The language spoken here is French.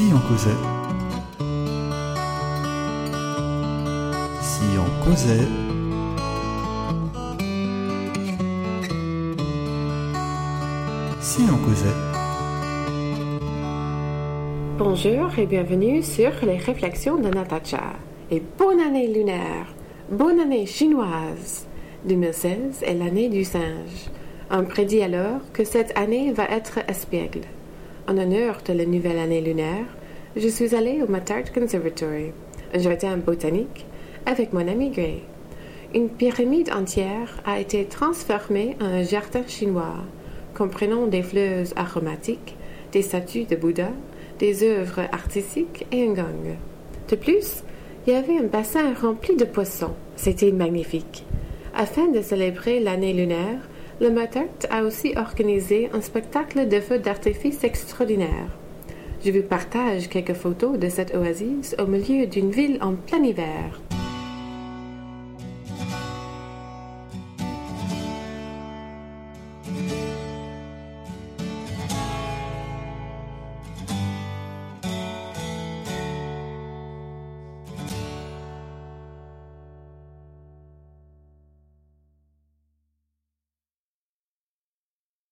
Si on causait. Si on causait. Si on causait. Bonjour et bienvenue sur les réflexions de Natacha. Et bonne année lunaire, bonne année chinoise. 2016 est l'année du singe. On prédit alors que cette année va être espiègle. En honneur de la nouvelle année lunaire, je suis allée au Mattart Conservatory, un jardin botanique, avec mon ami Gray. Une pyramide entière a été transformée en un jardin chinois, comprenant des fleurs aromatiques, des statues de Bouddha, des œuvres artistiques et un gang. De plus, il y avait un bassin rempli de poissons. C'était magnifique. Afin de célébrer l'année lunaire, le Mattart a aussi organisé un spectacle de feux d'artifice extraordinaire. Je vous partage quelques photos de cette oasis au milieu d'une ville en plein hiver.